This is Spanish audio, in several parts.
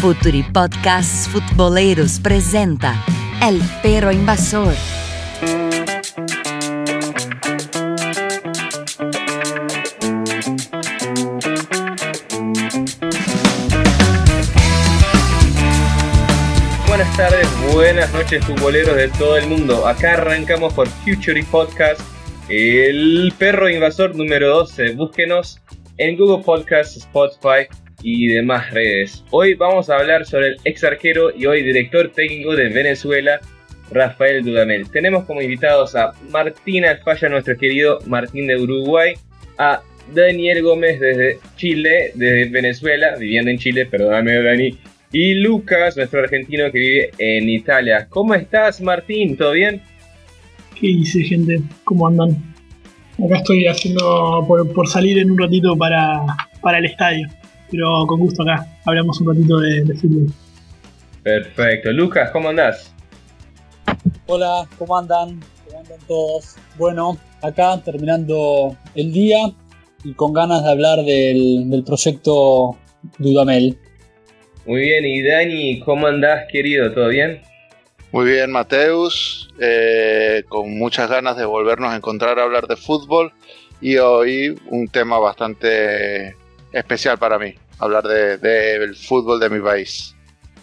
Futuri Podcasts Futboleros presenta El Perro Invasor. Buenas tardes, buenas noches futboleros de todo el mundo. Acá arrancamos por Future Podcast, el perro invasor número 12. Búsquenos en Google Podcasts, Spotify y demás redes. Hoy vamos a hablar sobre el ex arquero y hoy director técnico de Venezuela, Rafael Dudamel. Tenemos como invitados a Martín Alfaya, nuestro querido Martín de Uruguay, a Daniel Gómez desde Chile, desde Venezuela, viviendo en Chile, perdóname Dani, y Lucas, nuestro argentino que vive en Italia. ¿Cómo estás Martín? ¿Todo bien? ¿Qué dice gente? ¿Cómo andan? Acá estoy haciendo por, salir en un ratito para, para el estadio pero con gusto acá hablamos un ratito de, fútbol. Perfecto. Lucas, ¿cómo andás? Hola, ¿cómo andan? ¿Cómo andan todos? Bueno, acá terminando el día y con ganas de hablar del, proyecto Dudamel. Muy bien, y Dani, ¿cómo andás, querido? ¿Todo bien? Muy bien, Mateus, eh, con muchas ganas de volvernos a encontrar a hablar de fútbol y hoy un tema bastante especial para mí, hablar del de, fútbol de mi país.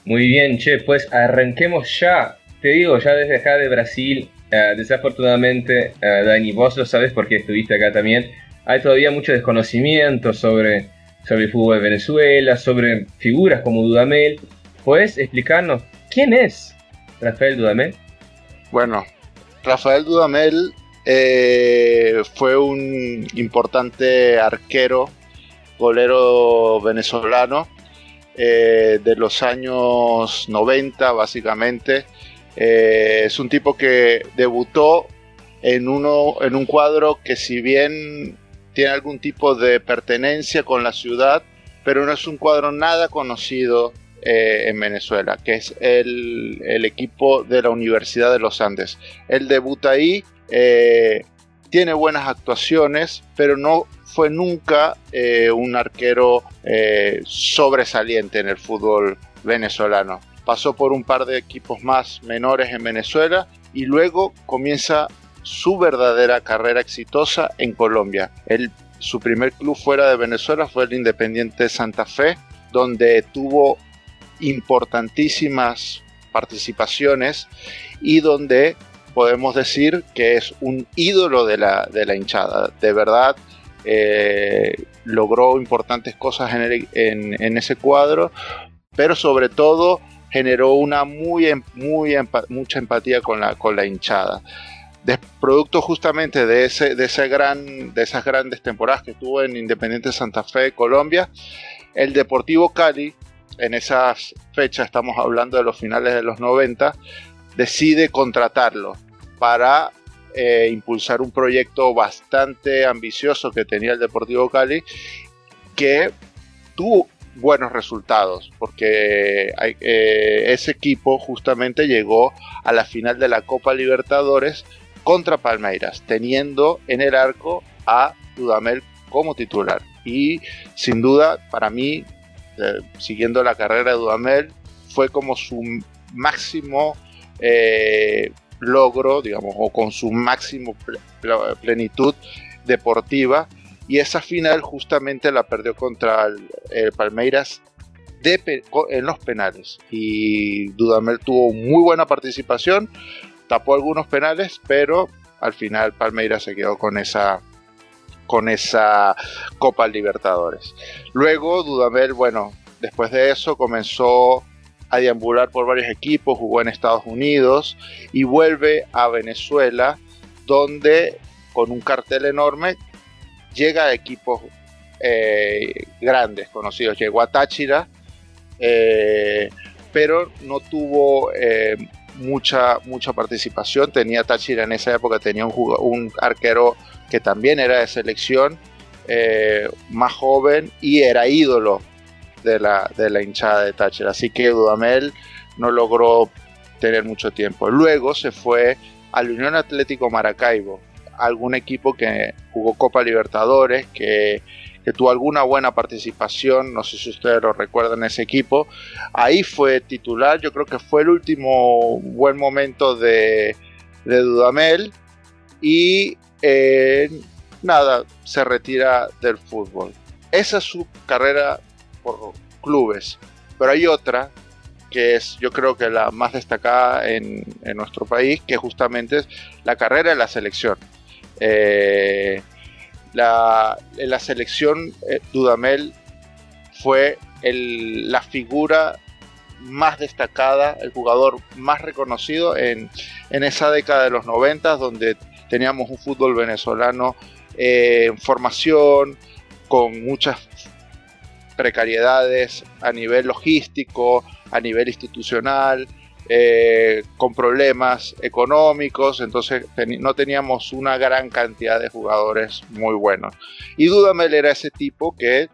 Muy bien, che, pues arranquemos ya. Te digo, ya desde acá de Brasil, eh, desafortunadamente, uh, Dani, vos lo sabes porque estuviste acá también, hay todavía mucho desconocimiento sobre, sobre el fútbol de Venezuela, sobre figuras como Dudamel. ¿Puedes explicarnos quién es Rafael Dudamel? Bueno, Rafael Dudamel eh, fue un importante arquero golero venezolano eh, de los años 90 básicamente. Eh, es un tipo que debutó en, uno, en un cuadro que si bien tiene algún tipo de pertenencia con la ciudad, pero no es un cuadro nada conocido eh, en Venezuela, que es el, el, equipo de la Universidad de los Andes. Él debuta ahí, tiene buenas actuaciones, pero no fue nunca eh, un arquero eh, sobresaliente en el fútbol venezolano. Pasó por un par de equipos más menores en Venezuela y luego comienza su verdadera carrera exitosa en Colombia. su primer club fuera de Venezuela fue el Independiente Santa Fe, donde tuvo importantísimas participaciones y donde podemos decir que es un ídolo de la, de la hinchada. De verdad, eh, logró importantes cosas en, ese cuadro, pero sobre todo generó una muy, em, muy mucha empatía con la, con la hinchada. Producto justamente de, ese, de, ese gran, de esas grandes temporadas que tuvo en Independiente Santa Fe, Colombia, el Deportivo Cali, en esas fechas, estamos hablando de los finales de los 90, decide contratarlo para eh, impulsar un proyecto bastante ambicioso que tenía el Deportivo Cali, que tuvo buenos resultados, porque eh, ese equipo justamente llegó a la final de la Copa Libertadores contra Palmeiras, teniendo en el arco a Dudamel como titular. Y sin duda, para mí, eh, siguiendo la carrera de Dudamel, fue como su máximo logro, digamos, o con su máximo plenitud deportiva. Y esa final justamente la perdió contra el, Palmeiras en los penales. Y Dudamel tuvo muy buena participación, tapó algunos penales, pero al final Palmeiras se quedó con esa con esa Copa Libertadores. Luego Dudamel, bueno, después de eso comenzó a deambular por varios equipos, jugó en Estados Unidos y vuelve a Venezuela, donde con un cartel enorme llega a equipos eh, grandes, conocidos. Llegó a Táchira, eh, pero no tuvo eh, mucha, mucha participación. Tenía Táchira en esa época, tenía un, un arquero que también era de selección, más joven y era ídolo de la, de la hinchada de Thatcher. Así que Dudamel no logró tener mucho tiempo. Luego se fue al Unión Atlético Maracaibo, algún equipo que jugó Copa Libertadores, que, tuvo alguna buena participación, no sé si ustedes lo recuerdan, ese equipo. Ahí fue titular, yo creo que fue el último buen momento de, de Dudamel y eh, nada, se retira del fútbol. Esa es su carrera clubes, pero hay otra que es yo creo que la más destacada en, nuestro país, que justamente es la carrera de la selección. Eh, la, en selección, eh, Dudamel fue la figura más destacada, el jugador más reconocido en, esa década de los 90, donde teníamos un fútbol venezolano eh, en formación, con muchas precariedades a nivel logístico, a nivel institucional, eh, con problemas económicos, entonces no teníamos una gran cantidad de jugadores muy buenos. Y Dudamel era ese tipo que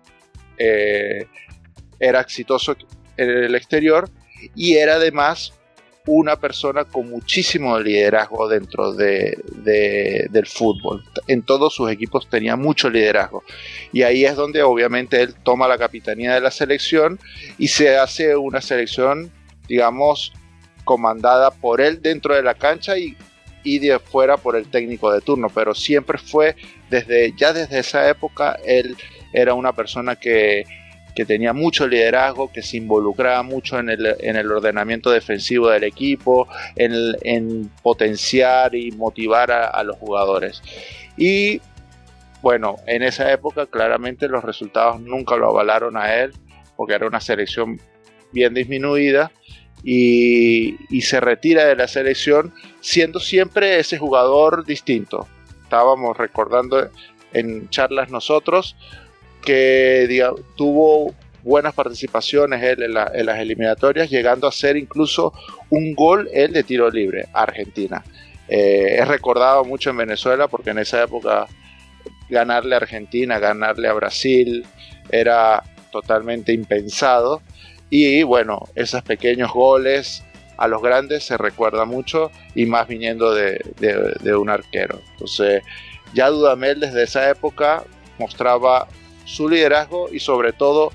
eh, era exitoso en el exterior y era además una persona con muchísimo liderazgo dentro de, del fútbol. En todos sus equipos tenía mucho liderazgo. Y ahí es donde obviamente él toma la capitanía de la selección y se hace una selección, digamos, comandada por él dentro de la cancha y, y de fuera por el técnico de turno. Pero siempre fue, desde ya desde esa época, él era una persona que que tenía mucho liderazgo, que se involucraba mucho en el, ordenamiento defensivo del equipo, en, potenciar y motivar a, los jugadores. Y bueno, en esa época claramente los resultados nunca lo avalaron a él, porque era una selección bien disminuida. Y, y se retira de la selección siendo siempre ese jugador distinto. Estábamos recordando en charlas nosotros que tuvo buenas participaciones él en, las eliminatorias, llegando a ser incluso un gol él de tiro libre Argentina. Eh, es recordado mucho en Venezuela porque en esa época ganarle a Argentina, ganarle a Brasil era totalmente impensado. Y bueno, esos pequeños goles a los grandes se recuerda mucho y más viniendo de un arquero. Entonces, ya Dudamel desde esa época mostraba su liderazgo y sobre todo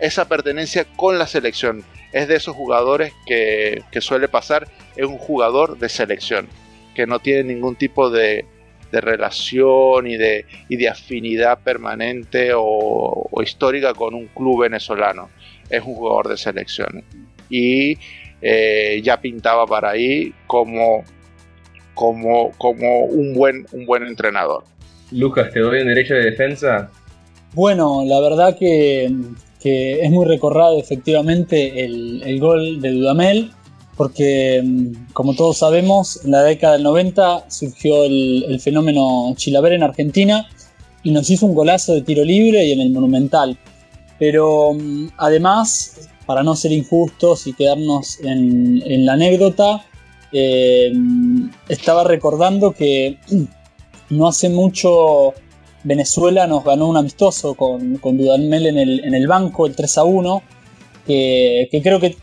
esa pertenencia con la selección. Es de esos jugadores que, suele pasar, es un jugador de selección, que no tiene ningún tipo de, relación y de, de, afinidad permanente o, histórica con un club venezolano. Es un jugador de selección. Y eh, ya pintaba para ahí como, como, como un, buen, un buen entrenador. Lucas, te doy un derecho de defensa. Bueno, la verdad que, es muy recordado efectivamente el, gol de Dudamel, porque como todos sabemos, en la década del 90 surgió el, fenómeno Chilaver en Argentina y nos hizo un golazo de tiro libre y en el Monumental. Pero además, para no ser injustos y quedarnos en, la anécdota, eh, estaba recordando que no hace mucho Venezuela nos ganó un amistoso con, con Dudamel en el, en el banco, el 3 a 1, que, creo que,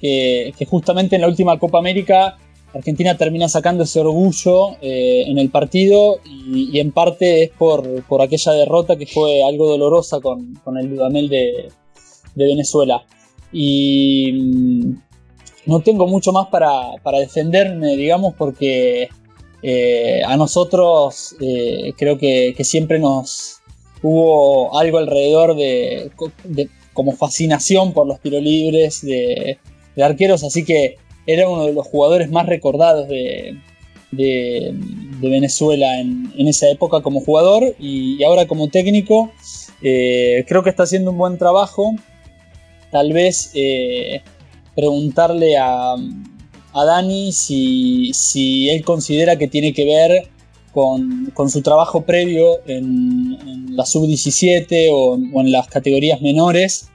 que, justamente en la última Copa América Argentina termina sacando ese orgullo eh, en el partido y, en parte es por, por, aquella derrota que fue algo dolorosa con, con el Dudamel de, de, Venezuela. Y mm, no tengo mucho más para, para defenderme, digamos, porque eh, a nosotros eh, creo que, siempre nos hubo algo alrededor de, como fascinación por los tiros libres de, arqueros, así que era uno de los jugadores más recordados de, Venezuela en, esa época como jugador y, ahora como técnico. Eh, creo que está haciendo un buen trabajo. Tal vez preguntarle a, a Dani si, él considera que tiene que ver con, su trabajo previo en, la sub-17 o, en las categorías menores,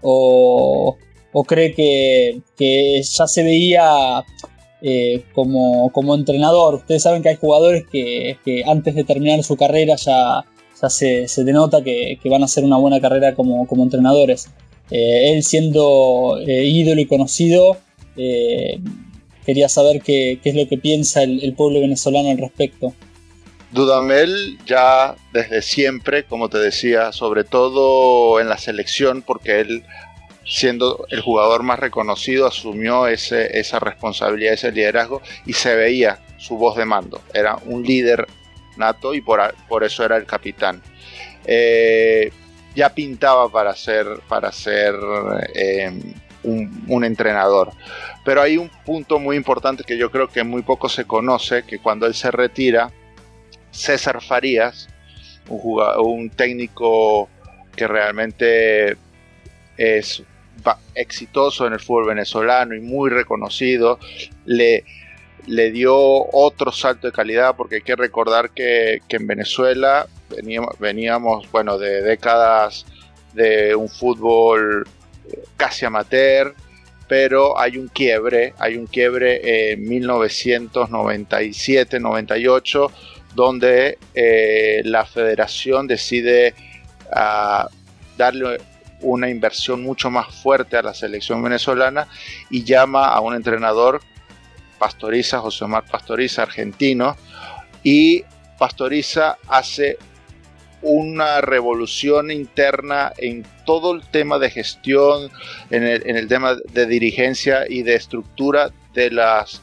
o, cree que, ya se veía eh, como, entrenador. Ustedes saben que hay jugadores que, antes de terminar su carrera ya, ya se, denota que, van a hacer una buena carrera como, entrenadores. Eh, él siendo eh, ídolo y conocido, Quería saber qué, es lo que piensa el, pueblo venezolano al respecto. Dudamel ya desde siempre, como te decía, sobre todo en la selección, porque él siendo el jugador más reconocido, asumió ese, esa responsabilidad, ese liderazgo y se veía su voz de mando. Era un líder nato y por, por eso era el capitán. Eh, ya pintaba para ser, para ser eh, un, entrenador. Pero hay un punto muy importante que yo creo que muy poco se conoce, que cuando él se retira, César Farías, un, un técnico que realmente es exitoso en el fútbol venezolano y muy reconocido, le, le dio otro salto de calidad porque hay que recordar que, en Venezuela veníamos, veníamos, bueno, de décadas de un fútbol eh, casi amateur, pero hay un quiebre, hay un quiebre en 1997-98 donde eh, la federación decide ah, darle una inversión mucho más fuerte a la selección venezolana y llama a un entrenador, Pastoriza, José Omar Pastoriza, argentino, y Pastoriza hace una revolución interna en todo el tema de gestión, en el, tema de dirigencia y de estructura de las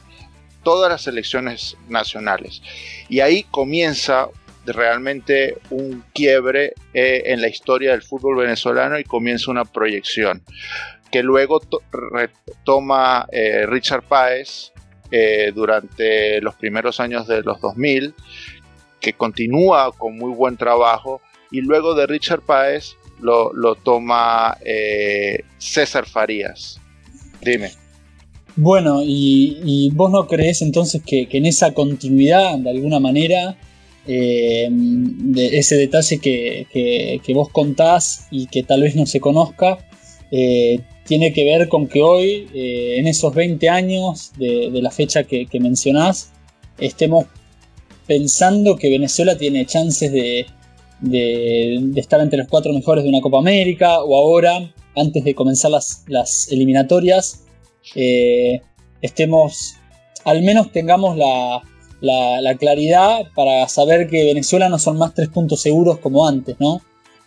todas las selecciones nacionales. Y ahí comienza realmente un quiebre eh, en la historia del fútbol venezolano y comienza una proyección que luego retoma eh, Richard Páez eh, durante los primeros años de los 2000, que continúa con muy buen trabajo y luego de Richard Páez lo, toma César Farías. Dime. Bueno, y, vos no crees entonces que, que, en esa continuidad, de alguna manera, eh, de ese detalle que, vos contás y que tal vez no se conozca, eh, tiene que ver con que hoy, eh, en esos 20 años de, la fecha que, mencionás, estemos pensando que Venezuela tiene chances de, estar entre los cuatro mejores de una Copa América o ahora, antes de comenzar las, las eliminatorias, estemos, al menos tengamos la, la, claridad para saber que Venezuela no son más tres puntos seguros como antes, ¿no?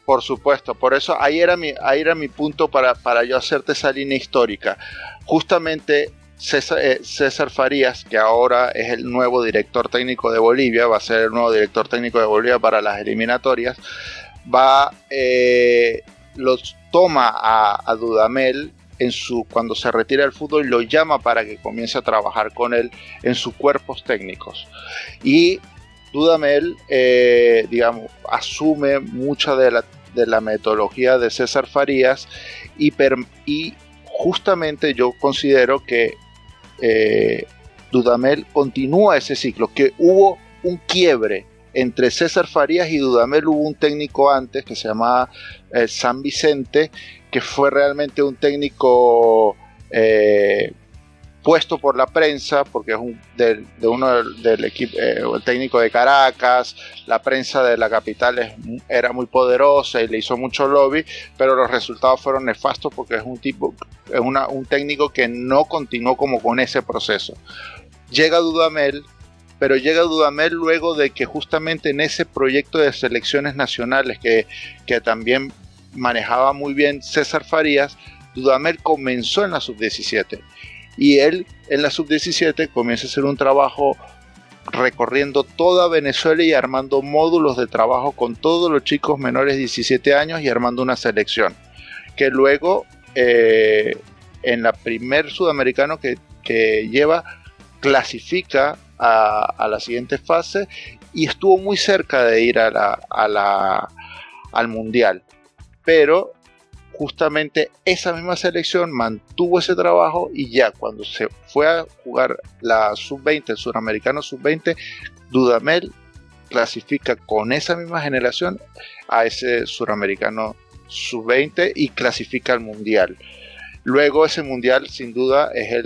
Por supuesto, por eso ahí era mi, ahí era mi punto para, para yo hacerte esa línea histórica. Justamente César, eh, César, Farías, que ahora es el nuevo director técnico de Bolivia, va a ser el nuevo director técnico de Bolivia para las eliminatorias, va, eh, los toma a, Dudamel en su, cuando se retira del fútbol lo llama para que comience a trabajar con él en sus cuerpos técnicos. Y Dudamel, eh, digamos, asume mucha de la, de la, metodología de César Farías y, y justamente yo considero que eh, Dudamel continúa ese ciclo, que hubo un quiebre entre César Farías y Dudamel. Hubo un técnico antes que se llamaba eh, San Vicente, que fue realmente un técnico eh, puesto por la prensa, porque es un, de, uno del, equipo, eh, el técnico de Caracas, la prensa de la capital era muy poderosa y le hizo mucho lobby, pero los resultados fueron nefastos porque es un tipo, es un técnico que no continuó como con ese proceso. Llega Dudamel, pero llega Dudamel luego de que justamente en ese proyecto de selecciones nacionales que, que también manejaba muy bien César Farías, Dudamel comenzó en la sub-17 y él en la sub-17 comienza a hacer un trabajo recorriendo toda Venezuela y armando módulos de trabajo con todos los chicos menores de 17 años y armando una selección que luego eh, en la primer sudamericano que, lleva clasifica a, la siguiente fase y estuvo muy cerca de ir a la, al mundial. Pero justamente esa misma selección mantuvo ese trabajo y ya cuando se fue a jugar la sub-20, el suramericano sub-20, Dudamel clasifica con esa misma generación a ese suramericano sub-20 y clasifica al mundial. Luego ese mundial sin duda es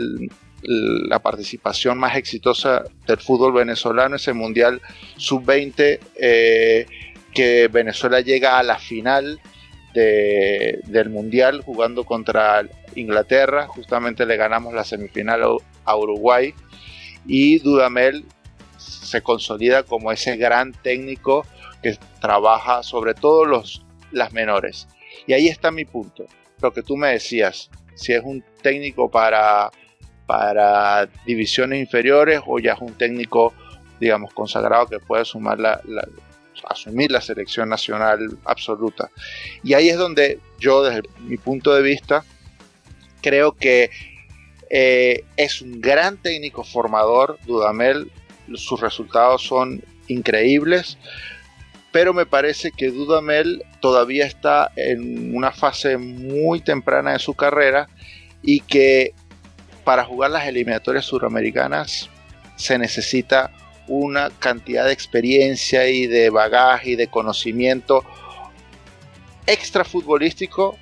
la participación más exitosa del fútbol venezolano, ese mundial sub-20 eh, que Venezuela llega a la final del Mundial jugando contra Inglaterra. Justamente le ganamos la semifinal a Uruguay. Y Dudamel se consolida como ese gran técnico que trabaja sobre todo los, las menores. Y ahí está mi punto. Lo que tú me decías, si es un técnico para, para divisiones inferiores o ya es un técnico, digamos, consagrado que puede sumar la, asumir la selección nacional absoluta. Y ahí es donde yo, desde mi punto de vista, creo que eh, es un gran técnico formador, Dudamel, sus resultados son increíbles, pero me parece que Dudamel todavía está en una fase muy temprana de su carrera y que para jugar las eliminatorias suramericanas se necesita una cantidad de experiencia y de bagaje y de conocimiento extra futbolístico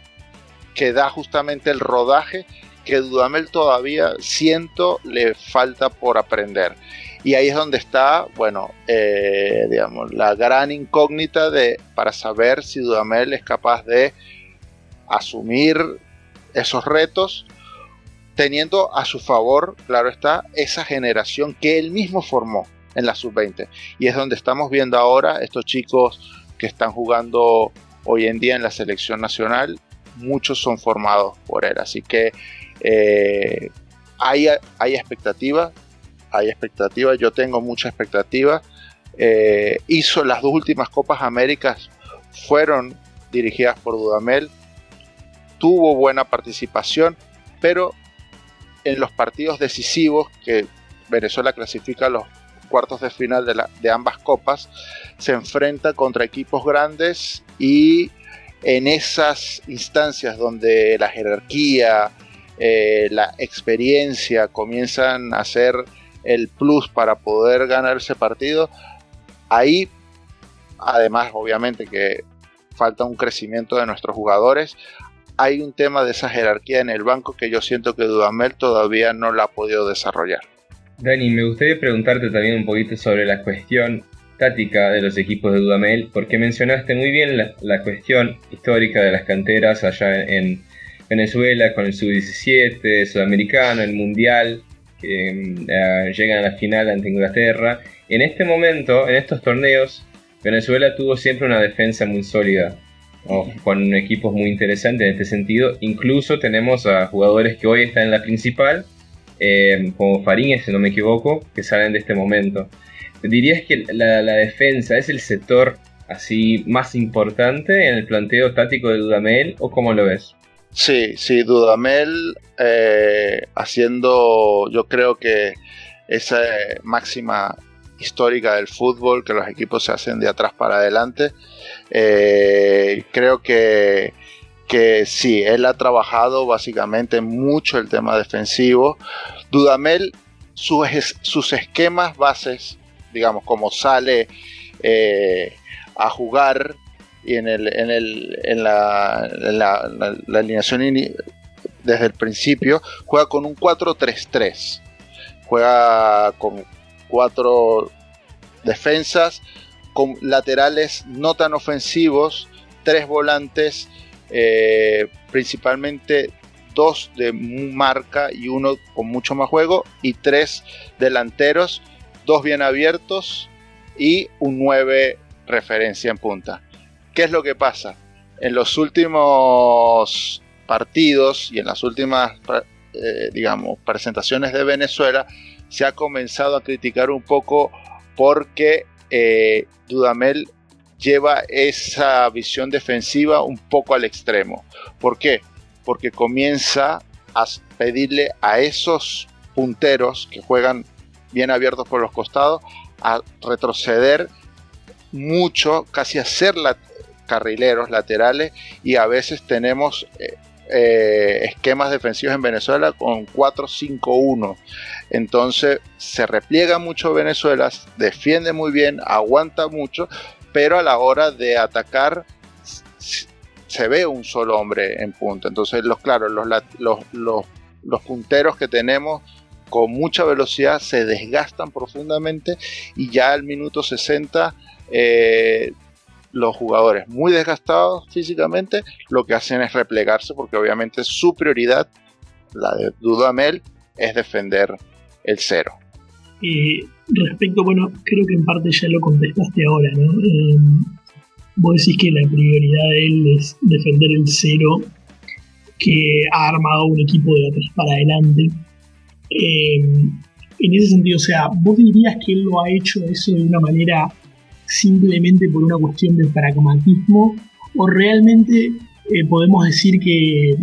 que da justamente el rodaje que Dudamel todavía siento le falta por aprender. Y ahí es donde está, bueno, eh, digamos, la gran incógnita de, para saber si Dudamel es capaz de asumir esos retos, teniendo a su favor, claro está, esa generación que él mismo formó en la sub-20. Y es donde estamos viendo ahora estos chicos que están jugando hoy en día en la selección nacional, muchos son formados por él. Así que eh, hay, hay expectativa, hay expectativa, yo tengo mucha expectativa. Eh, hizo las dos últimas Copas Américas, fueron dirigidas por Dudamel, tuvo buena participación, pero en los partidos decisivos que Venezuela clasifica a los cuartos de final de, de ambas copas, se enfrenta contra equipos grandes y en esas instancias donde la jerarquía, eh, la experiencia comienzan a ser el plus para poder ganar ese partido, ahí, además obviamente que falta un crecimiento de nuestros jugadores, hay un tema de esa jerarquía en el banco que yo siento que Dudamel todavía no la ha podido desarrollar. Dani, me gustaría preguntarte también un poquito sobre la cuestión táctica de los equipos de Dudamel, porque mencionaste muy bien la, la cuestión histórica de las canteras allá en, Venezuela con el sub-17, sudamericano, el mundial, que mm, llegan a la final ante Inglaterra. En este momento, en estos torneos, Venezuela tuvo siempre una defensa muy sólida, con equipos muy interesantes en este sentido. Incluso tenemos a jugadores que hoy están en la principal, eh, como Fariñez, si no me equivoco, que salen de este momento. ¿Dirías que la, defensa es el sector así más importante en el planteo táctico de Dudamel o cómo lo ves? Sí, sí, Dudamel eh, haciendo, yo creo que esa máxima histórica del fútbol, que los equipos se hacen de atrás para adelante, eh, creo que, que sí, él ha trabajado básicamente mucho el tema defensivo. Dudamel, sus, sus esquemas bases, digamos, como sale eh, a jugar y en, el, en, el, en, la, la, alineación desde el principio, juega con un 4-3-3. Juega con cuatro defensas, con laterales no tan ofensivos, tres volantes, eh, principalmente dos de marca y uno con mucho más juego, y tres delanteros, dos bien abiertos y un 9 referencia en punta. ¿Qué es lo que pasa? En los últimos partidos y en las últimas, eh, digamos, presentaciones de Venezuela, se ha comenzado a criticar un poco porque eh, Dudamel lleva esa visión defensiva un poco al extremo. ¿Por qué? Porque comienza a pedirle a esos punteros que juegan bien abiertos por los costados a retroceder mucho, casi hacer la, carrileros laterales y a veces tenemos eh, eh, esquemas defensivos en Venezuela con 4-5-1. Entonces se repliega mucho Venezuela, defiende muy bien, aguanta mucho, pero a la hora de atacar se ve un solo hombre en punto. Entonces, los, claro, los, los, los, los punteros que tenemos con mucha velocidad se desgastan profundamente y ya al minuto 60 eh, los jugadores muy desgastados físicamente lo que hacen es replegarse porque obviamente su prioridad, la de Dudamel, es defender el cero. Eh, respecto, bueno, creo que en parte ya lo contestaste ahora, ¿no? Eh, vos decís que la prioridad de él es defender el cero, que ha armado un equipo de atrás para adelante. Eh, en ese sentido, o sea, vos dirías que él lo ha hecho eso de una manera simplemente por una cuestión de pragmatismo, o realmente podemos decir que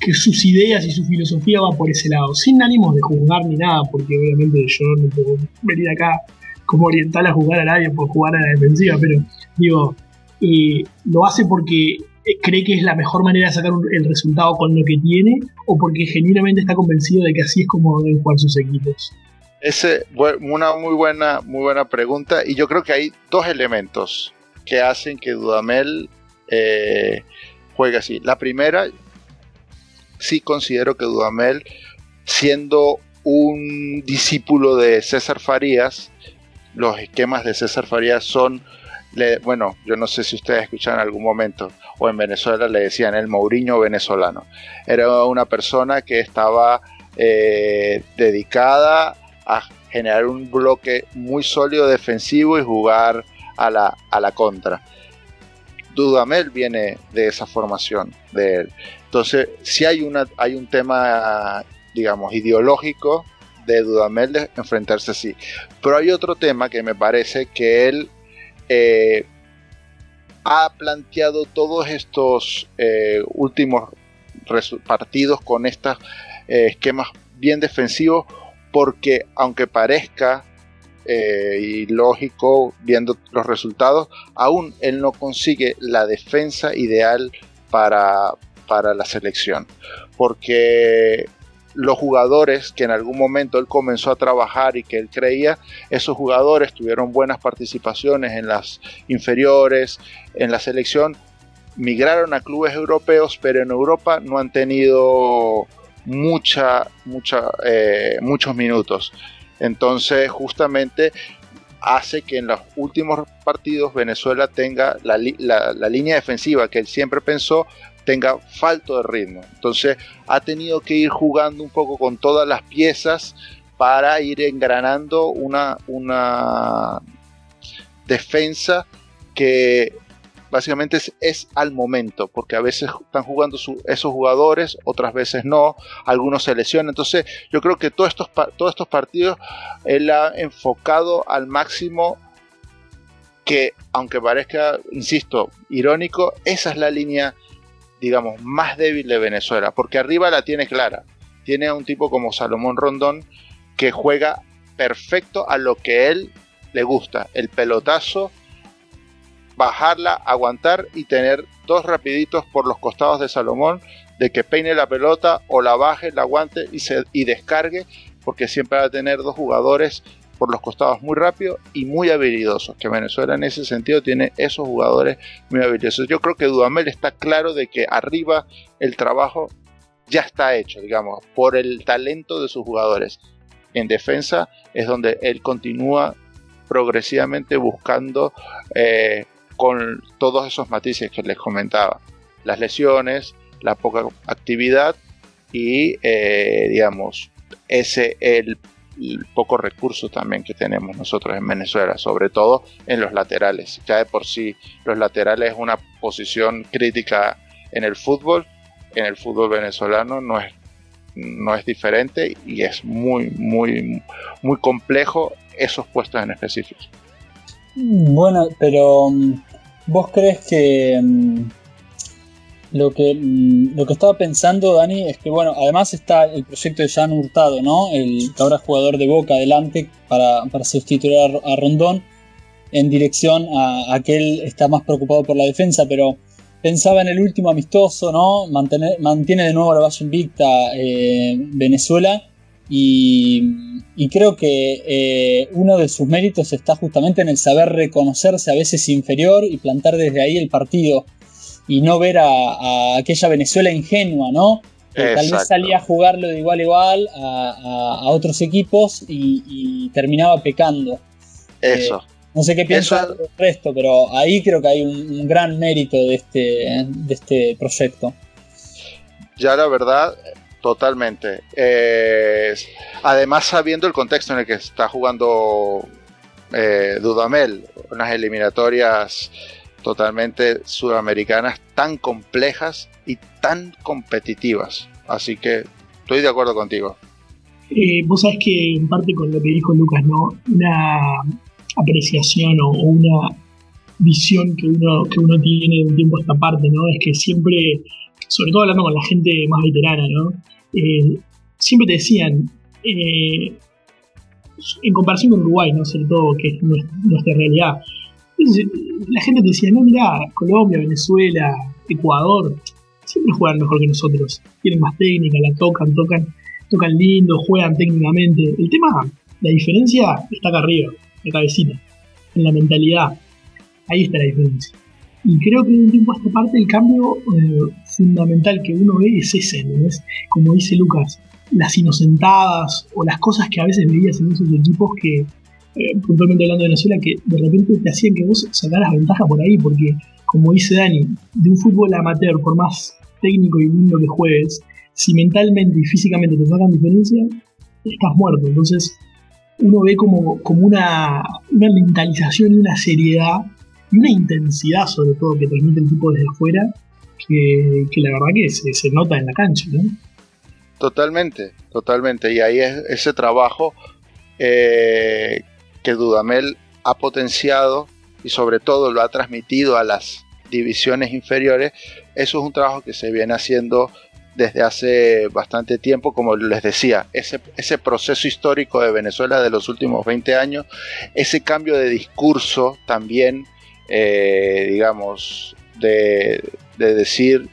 que sus ideas y su filosofía va por ese lado, sin ánimos de juzgar ni nada, porque obviamente yo no puedo venir acá como oriental a jugar a nadie por jugar a la defensiva, pero digo, lo hace porque eh, cree que es la mejor manera de sacar el resultado con lo que tiene o porque genuinamente está convencido de que así es como deben jugar sus equipos. Es una muy buena, muy buena pregunta y yo creo que hay dos elementos que hacen que Dudamel eh, juegue así. La primera, sí considero que Dudamel, siendo un discípulo de César Farías, los esquemas de César Farías son, bueno, yo no sé si ustedes escuchan en algún momento, o en Venezuela le decían el Mourinho venezolano. Era una persona que estaba eh, dedicada a generar un bloque muy sólido defensivo y jugar a la, a la contra. Dudamel viene de esa formación de él. Entonces, si hay, una, hay un tema, digamos, ideológico de Dudamel de enfrentarse así. Pero hay otro tema que me parece que él eh, ha planteado todos estos eh, últimos partidos con estos eh, esquemas bien defensivos porque aunque parezca ilógico viendo los resultados, aún él no consigue la defensa ideal para, para la selección. Porque los jugadores que en algún momento él comenzó a trabajar y que él creía, esos jugadores tuvieron buenas participaciones en las inferiores, en la selección, migraron a clubes europeos, pero en Europa no han tenido mucha, mucha, eh, muchos minutos. Entonces, justamente hace que en los últimos partidos Venezuela tenga la, la línea defensiva que él siempre pensó, tenga falto de ritmo. Entonces ha tenido que ir jugando un poco con todas las piezas para ir engranando una, una defensa que básicamente es, al momento, porque a veces están jugando esos jugadores, otras veces no, algunos se lesionan. Entonces, yo creo que todos estos, todos estos partidos él ha enfocado al máximo que, aunque parezca, insisto, irónico, esa es la línea digamos, más débil de Venezuela, porque arriba la tiene clara. Tiene a un tipo como Salomón Rondón que juega perfecto a lo que él le gusta, el pelotazo, bajarla, aguantar y tener dos rapiditos por los costados de Salomón de que peine la pelota o la baje, la aguante y, se, y descargue, porque siempre va a tener dos jugadores por los costados muy rápido y muy habilidosos, que Venezuela en ese sentido tiene esos jugadores muy habilidosos. Yo creo que Dudamel está claro de que arriba el trabajo ya está hecho, digamos, por el talento de sus jugadores. En defensa es donde él continúa progresivamente buscando eh, con todos esos matices que les comentaba. Las lesiones, la poca actividad y, eh, digamos, ese el el poco recurso también que tenemos nosotros en Venezuela, sobre todo en los laterales. Ya de por sí los laterales es una posición crítica en el fútbol, en el fútbol venezolano no es, no es diferente y es muy, muy, muy complejo esos puestos en específico. Bueno, pero mm, vos crees que mm, lo que, mm, lo que estaba pensando, Dani, es que, bueno, además está el proyecto de Jan Hurtado, ¿no? El que ahora es jugador de Boca adelante para, sustituir a, Rondón en dirección a, a, que está más preocupado por la defensa, pero pensaba en el último amistoso, ¿no? mantiene de nuevo la base invicta eh, Venezuela y, creo que eh, uno de sus méritos está justamente en el saber reconocerse a veces inferior y plantar desde ahí el partido y no ver a, aquella Venezuela ingenua, ¿no? Que tal vez salía a jugarlo de igual a igual a, otros equipos y, terminaba pecando. Eso. Eh, no sé qué piensa el resto, pero ahí creo que hay un, gran mérito de este, de este proyecto. Ya la verdad, totalmente. además, sabiendo el contexto en el que está jugando eh, Dudamel, unas eliminatorias totalmente sudamericanas tan complejas y tan competitivas. Así que estoy de acuerdo contigo. Eh, vos sabés que en parte con lo que dijo Lucas, ¿no? Una apreciación o, una visión que uno, que uno tiene de un tiempo a esta parte, ¿no? Es que siempre, sobre todo hablando con la gente más veterana, ¿no? Eh, siempre te decían, eh, en comparación con Uruguay, ¿no? Sobre todo, que es nuestra realidad, la gente te decía, no, mira, Colombia, Venezuela, Ecuador, siempre juegan mejor que nosotros. Tienen más técnica, la tocan, tocan, tocan lindo, juegan técnicamente. El tema, la diferencia está acá arriba, la cabecita, en la mentalidad. Ahí está la diferencia. Y creo que de un tiempo a esta parte el cambio eh, fundamental que uno ve es ese, ¿no? es Como dice Lucas, las inocentadas o las cosas que a veces veías en esos equipos que, eh, puntualmente hablando de Venezuela, que de repente te hacían que vos sacaras ventaja por ahí, porque como dice Dani, de un fútbol amateur, por más técnico y lindo que juegues, si mentalmente y físicamente te sacan diferencia, estás muerto. Entonces, uno ve como, como una, mentalización y una seriedad y una intensidad, sobre todo, que transmite el tipo desde afuera, que, la verdad que se, se, nota en la cancha. Totalmente, totalmente. Y ahí es ese trabajo eh, que Dudamel ha potenciado y sobre todo lo ha transmitido a las divisiones inferiores, eso es un trabajo que se viene haciendo desde hace bastante tiempo, como les decía, ese, ese proceso histórico de Venezuela de los últimos 20 años, ese cambio de discurso también, eh, digamos, de, de, decir,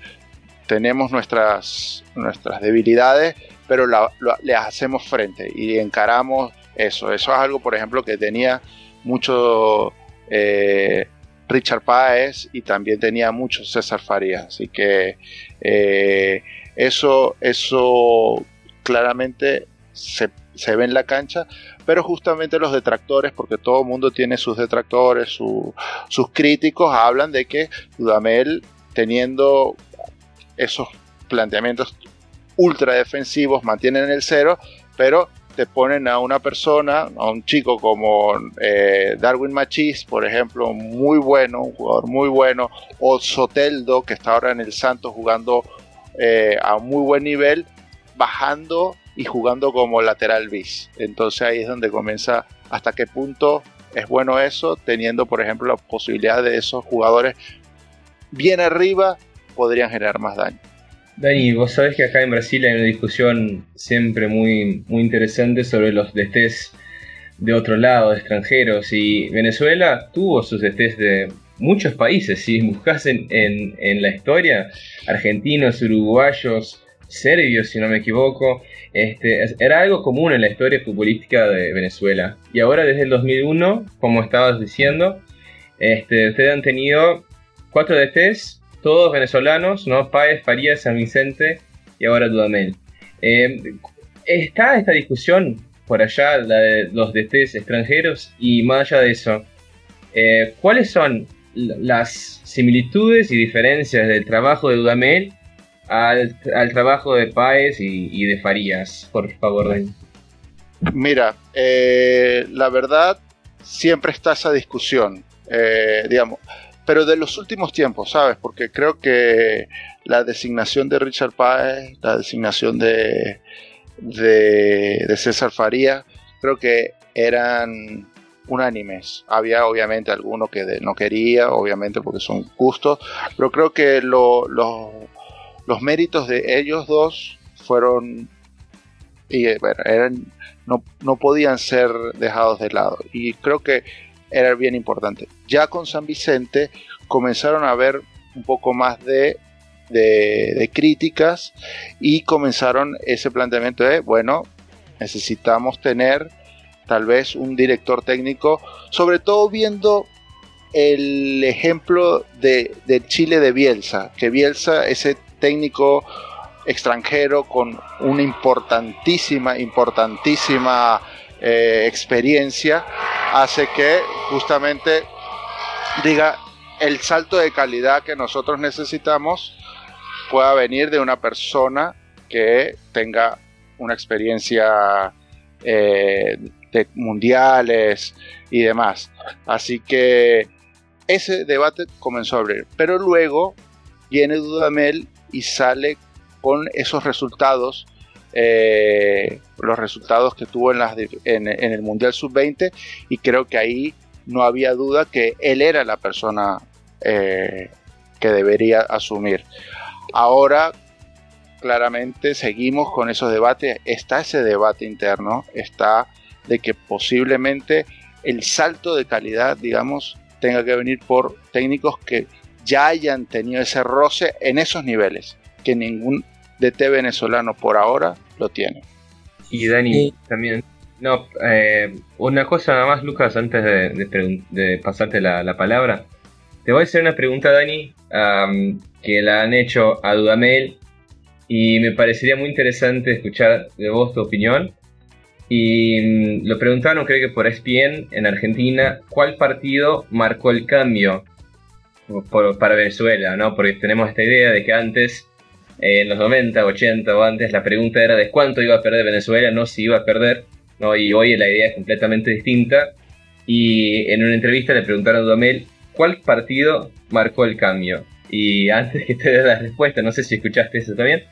tenemos nuestras, nuestras debilidades, pero le hacemos frente y encaramos eso. Eso es algo, por ejemplo, que tenía mucho eh, Richard Páez y también tenía mucho César Farías. Así que eh, eso, eso claramente se, ve en la cancha, pero justamente los detractores, porque todo el mundo tiene sus detractores, sus críticos, hablan de que Dudamel, teniendo esos planteamientos ultra defensivos, mantienen el cero, pero te ponen a una persona, a un chico como eh, Darwin Machis, por ejemplo, muy bueno, un jugador muy bueno, o Soteldo, que está ahora en el Santos jugando eh, a muy buen nivel, bajando y jugando como lateral bis. Entonces ahí es donde comienza hasta qué punto es bueno eso, teniendo por ejemplo la posibilidad de esos jugadores bien arriba podrían generar más daño. Dani, vos sabés que acá en Brasil hay una discusión siempre muy, muy interesante sobre los DTs de otro lado, extranjeros, y Venezuela tuvo sus DTs de muchos países, si buscas en, la historia, argentinos, uruguayos, serbios, si no me equivoco, este, era algo común en la historia futbolística de Venezuela. Y ahora desde el 2001, como estabas diciendo, este, ustedes han tenido cuatro DTs todos venezolanos, ¿no? Páez, Farías, San Vicente y ahora Dudamel. Eh, está esta discusión por allá, la de los DTs extranjeros, y más allá de eso, eh, ¿cuáles son las similitudes y diferencias del trabajo de Dudamel al, trabajo de Páez y, de Farías? Por favor, Dani. Mira, eh, la verdad, siempre está esa discusión. digamos, pero de los últimos tiempos, ¿sabes? Porque creo que la designación de Richard Páez, la designación de, de, César Faría, creo que eran unánimes. Había obviamente alguno que no quería, obviamente porque son gustos, pero creo que los méritos de ellos dos fueron y bueno, eran, no, no podían ser dejados de lado. Y creo que era bien importante. Ya con San Vicente comenzaron a haber un poco más de, de, críticas y comenzaron ese planteamiento de, bueno, necesitamos tener tal vez un director técnico, sobre todo viendo el ejemplo de, de, Chile de Bielsa, que Bielsa, ese técnico extranjero con una importantísima, importantísima eh, experiencia hace que justamente diga el salto de calidad que nosotros necesitamos pueda venir de una persona que tenga una experiencia eh, de mundiales y demás. Así que ese debate comenzó a abrir. Pero luego viene Dudamel y sale con esos resultados, eh, los resultados que tuvo en, el Mundial Sub-20 y creo que ahí no había duda que él era la persona eh, que debería asumir. Ahora, claramente, seguimos con esos debates, está ese debate interno, está de que posiblemente el salto de calidad, digamos, tenga que venir por técnicos que ya hayan tenido ese roce en esos niveles, que ningún DT venezolano por ahora lo tiene. Y Dani, también, no, eh, una cosa nada más, Lucas, antes de, pasarte la, palabra. Te voy a hacer una pregunta, Dani, que la han hecho a Dudamel y me parecería muy interesante escuchar de vos tu opinión. Y mm, lo preguntaron, creo que por ESPN en Argentina, ¿cuál partido marcó el cambio para Venezuela? ¿no? Porque tenemos esta idea de que antes, eh, en los 90, 80 o antes, la pregunta era de cuánto iba a perder Venezuela, no si iba a perder. ¿no? Y hoy la idea es completamente distinta. Y en una entrevista le preguntaron a Domel, ¿cuál partido marcó el cambio? Y antes que te dé la respuesta, no sé si escuchaste eso también,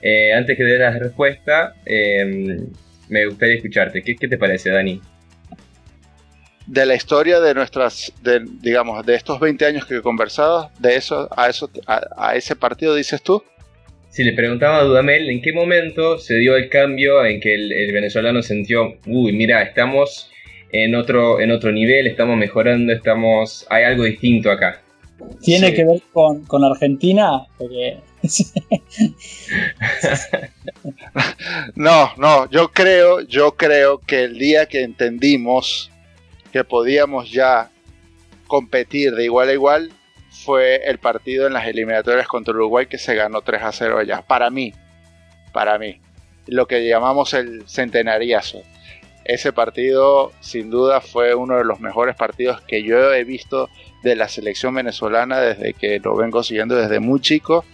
eh, antes que te dé la respuesta, eh, me gustaría escucharte. ¿Qué, te parece, Dani? De la historia de nuestras, digamos, de estos 20 años que he conversado, de eso, a, eso, a, ese partido, dices tú. Si le preguntaba a Dudamel en qué momento se dio el cambio en que el, venezolano sintió, uy, mira, estamos en otro, en otro nivel, estamos mejorando, estamos, hay algo distinto acá. Tiene que ver con, con Argentina, porque no, no, yo creo, yo creo que el día que entendimos que podíamos ya competir de igual a igual fue el partido en las eliminatorias contra Uruguay que se ganó 3 a 0 allá. Para mí, para mí, lo que llamamos el centenariazo. Ese partido sin duda fue uno de los mejores partidos que yo he visto de la selección venezolana desde que lo vengo siguiendo desde muy chico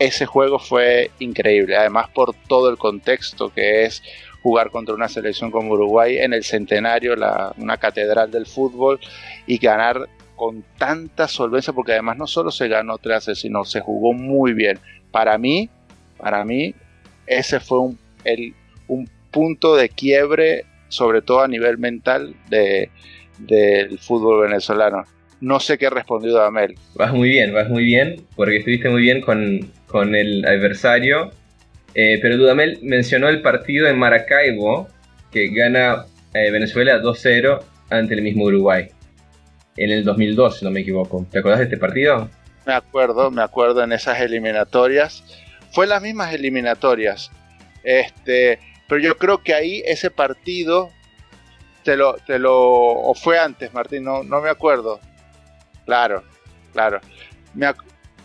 ese juego fue increíble, además por todo el contexto que es jugar contra una selección como Uruguay en el centenario, una catedral del fútbol, y ganar con tanta solvencia, porque además no solo se ganó 3 sino se jugó muy bien. Para mí, para mí, ese fue un, un punto de quiebre, sobre todo a nivel mental, del fútbol venezolano. No sé qué respondió Damel. Vas muy bien, vas muy bien, porque estuviste muy bien con, con el adversario. Eh, pero Dudamel mencionó el partido en Maracaibo, que gana eh, Venezuela 2-0 ante el mismo Uruguay. En el 2002, si no me equivoco. ¿Te acuerdas de este partido? Me acuerdo, me acuerdo en esas eliminatorias. Fue las mismas eliminatorias. Este, pero yo creo que ahí ese partido te lo, te lo, o fue antes, Martín, no, no me acuerdo. Claro, claro.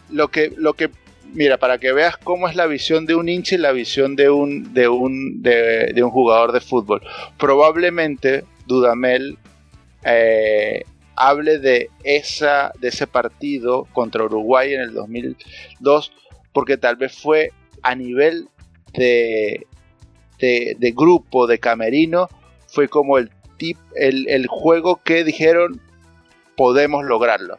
lo, que, lo que, mira, para que veas cómo es la visión de un hincha y la visión de un, de un, de, un jugador de fútbol. Probablemente Dudamel eh, hable de, esa, de ese partido contra Uruguay en el 2002, porque tal vez fue a nivel de, de, grupo, de camerino, fue como el, tip, el, el juego que dijeron podemos lograrlo.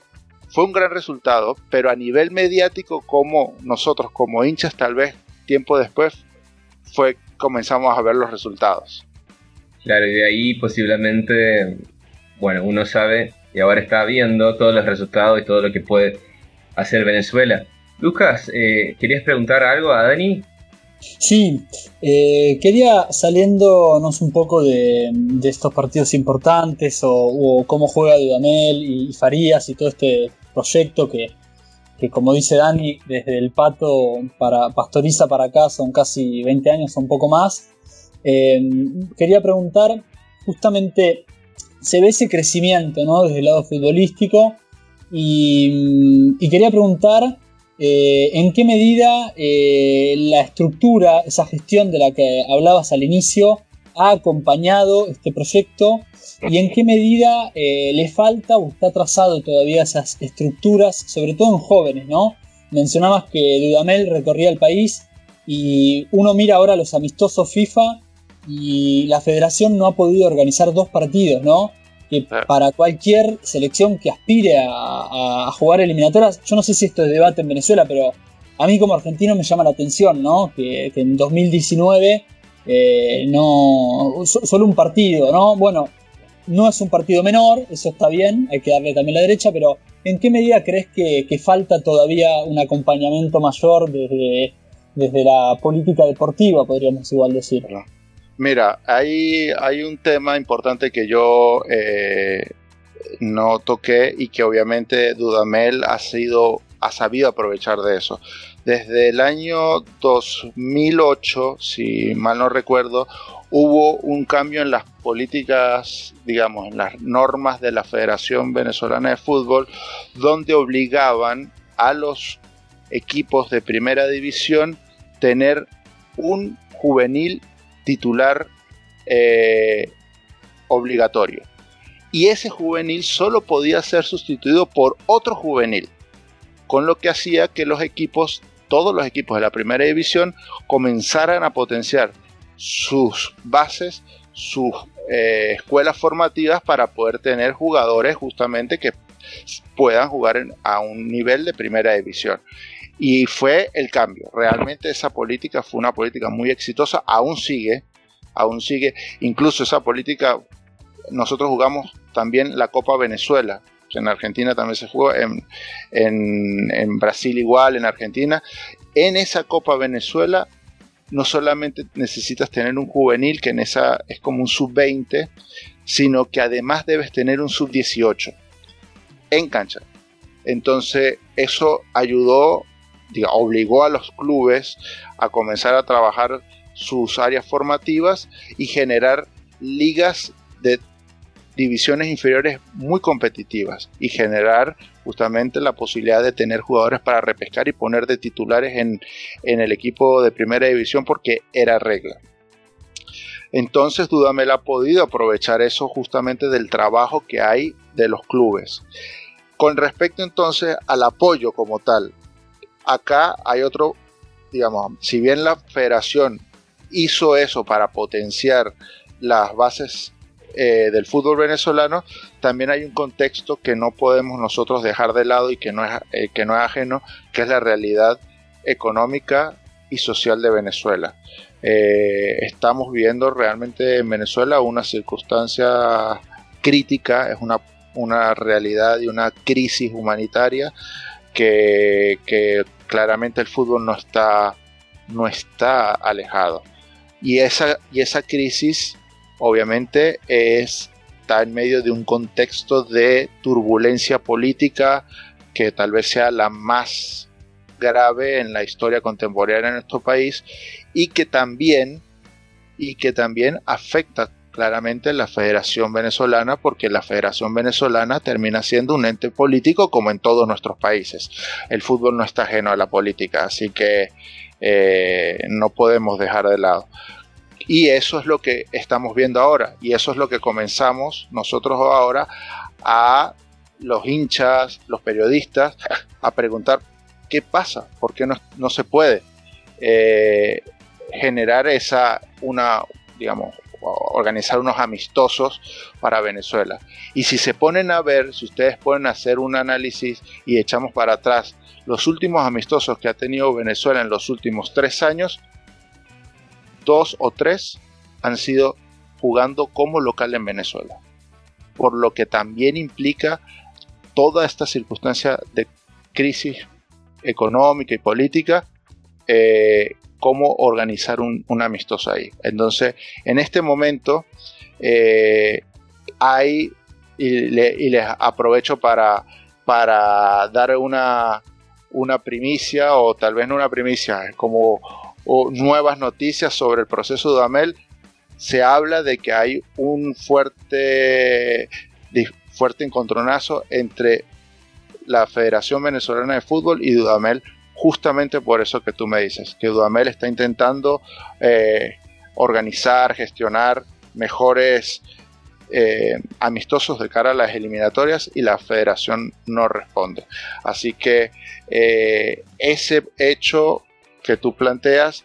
Fue un gran resultado, pero a nivel mediático, como nosotros como hinchas, tal vez tiempo después, fue comenzamos a ver los resultados. Claro, y de ahí posiblemente, bueno, uno sabe y ahora está viendo todos los resultados y todo lo que puede hacer Venezuela. Lucas, eh, ¿querías preguntar algo a Dani? Sí, eh, quería saliéndonos un poco de, estos partidos importantes o, cómo juega Dudamel y, Farías y todo este proyecto que, como dice Dani, desde el pato para Pastoriza para acá son casi 20 años o un poco más. Eh, quería preguntar, justamente, se ve ese crecimiento ¿no? desde el lado futbolístico y, y quería preguntar eh, ¿En qué medida eh, la estructura, esa gestión de la que hablabas al inicio, ha acompañado este proyecto? ¿Y en qué medida eh, le falta o está trazado todavía esas estructuras, sobre todo en jóvenes, ¿no? Mencionabas que Dudamel recorría el país y uno mira ahora los amistosos FIFA y la federación no ha podido organizar dos partidos, ¿no? Que para cualquier selección que aspire a, jugar eliminatorias, yo no sé si esto es debate en Venezuela, pero a mí como argentino me llama la atención, ¿no? Que, en 2019 eh, no solo un partido, ¿no? Bueno, no es un partido menor, eso está bien, hay que darle también la derecha, pero ¿en qué medida crees que, falta todavía un acompañamiento mayor desde, desde la política deportiva, podríamos igual decirlo? Mira, hay, hay un tema importante que yo eh, no toqué y que obviamente Dudamel ha sido ha sabido aprovechar de eso. Desde el año 2008, si mal no recuerdo, hubo un cambio en las políticas, digamos, en las normas de la Federación Venezolana de Fútbol, donde obligaban a los equipos de primera división tener un juvenil titular eh, obligatorio. Y ese juvenil solo podía ser sustituido por otro juvenil, con lo que hacía que los equipos, todos los equipos de la primera división, comenzaran a potenciar sus bases, sus eh, escuelas formativas para poder tener jugadores justamente que puedan jugar a un nivel de primera división. Y fue el cambio. Realmente esa política fue una política muy exitosa, aún sigue, aún sigue. Incluso esa política, nosotros jugamos también la Copa Venezuela. En Argentina también se jugó, en, en Brasil igual, en Argentina. En esa Copa Venezuela no solamente necesitas tener un juvenil, que en esa es como un sub-20, sino que además debes tener un sub-18 en cancha. Entonces eso ayudó obligó a los clubes a comenzar a trabajar sus áreas formativas y generar ligas de divisiones inferiores muy competitivas y generar justamente la posibilidad de tener jugadores para repescar y poner de titulares en, en el equipo de primera división porque era regla. Entonces Dudamel ha podido aprovechar eso justamente del trabajo que hay de los clubes. Con respecto entonces al apoyo como tal, Acá hay otro, digamos, si bien la federación hizo eso para potenciar las bases eh, del fútbol venezolano, también hay un contexto que no podemos nosotros dejar de lado y que no es, eh, que no es ajeno, que es la realidad económica y social de Venezuela. Eh, estamos viviendo realmente en Venezuela una circunstancia crítica, es una, una realidad y una crisis humanitaria que, que claramente el fútbol no está, no está alejado. Y esa, y esa crisis obviamente está en medio de un contexto de turbulencia política que tal vez sea la más grave en la historia contemporánea de nuestro país y que también y que también afecta claramente la Federación Venezolana, porque la Federación Venezolana termina siendo un ente político como en todos nuestros países. El fútbol no está ajeno a la política, así que eh, no podemos dejar de lado. Y eso es lo que estamos viendo ahora, y eso es lo que comenzamos nosotros ahora a los hinchas, los periodistas, a preguntar qué pasa, por qué no, se puede eh, generar esa, una, digamos, organizar unos amistosos para Venezuela. Y si se ponen a ver, si ustedes pueden hacer un análisis y echamos para atrás los últimos amistosos que ha tenido Venezuela en los últimos tres años, dos o tres han sido jugando como local en Venezuela. Por lo que también implica toda esta circunstancia de crisis económica y política eh, cómo organizar un, amistoso ahí. Entonces, en este momento eh, hay, y, les aprovecho para, para dar una, una primicia, o tal vez no una primicia, como nuevas noticias sobre el proceso de Dudamel. Se habla de que hay un fuerte, fuerte encontronazo entre la Federación Venezolana de Fútbol y Dudamel justamente por eso que tú me dices, que Dudamel está intentando eh, organizar, gestionar mejores eh, amistosos de cara a las eliminatorias y la federación no responde. Así que eh, ese hecho que tú planteas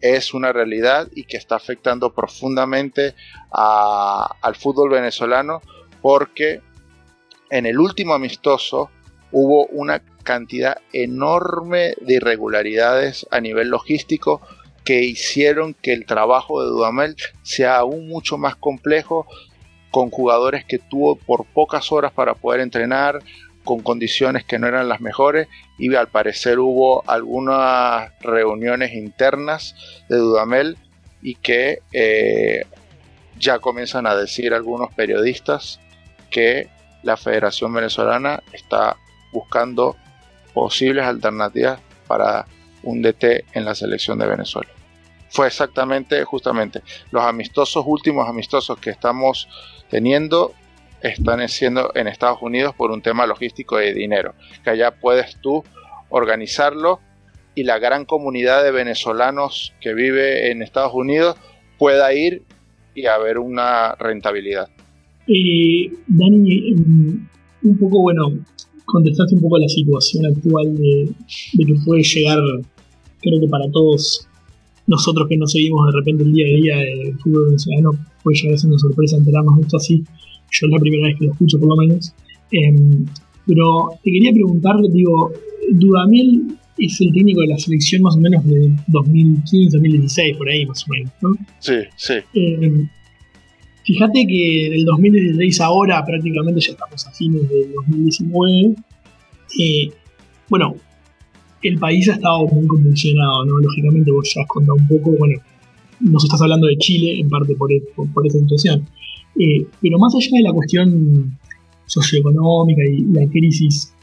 es una realidad y que está afectando profundamente al fútbol venezolano porque en el último amistoso hubo una cantidad enorme de irregularidades a nivel logístico que hicieron que el trabajo de Dudamel sea aún mucho más complejo con jugadores que tuvo por pocas horas para poder entrenar, con condiciones que no eran las mejores y al parecer hubo algunas reuniones internas de Dudamel y que eh, ya comienzan a decir algunos periodistas que la Federación Venezolana está buscando posibles alternativas para un DT en la selección de Venezuela. Fue exactamente, justamente, los amistosos, últimos amistosos que estamos teniendo están siendo en Estados Unidos por un tema logístico de dinero, que allá puedes tú organizarlo y la gran comunidad de venezolanos que vive en Estados Unidos pueda ir y haber una rentabilidad. Eh, Dani, un poco, bueno, contestaste un poco la situación actual de, que puede llegar, creo que para todos nosotros que no seguimos de repente el día a día del fútbol venezolano, puede llegar a ser una sorpresa enterarnos de esto así. Yo es la primera vez que lo escucho, por lo menos. Em, pero te quería preguntar, digo, Dudamel es el técnico de la selección más o menos de 2015, 2016, por ahí más o menos, ¿no? Sí, sí. Em, fíjate que del 2016 ahora prácticamente ya estamos a fines del 2019. Eh, bueno, el país ha estado muy convulsionado, ¿no? Lógicamente vos ya has contado un poco, bueno, nos estás hablando de Chile en parte por, por esa situación. Eh, pero más allá de la cuestión socioeconómica y la crisis,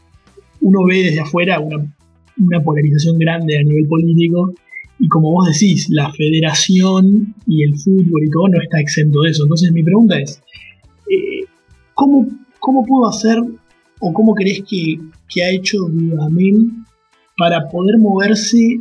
uno ve desde afuera una, polarización grande a nivel político y como vos decís, la federación y el fútbol y todo no está exento de eso. Entonces mi pregunta es, eh, ¿cómo, puedo hacer o cómo crees que, ha hecho Dudamel para poder moverse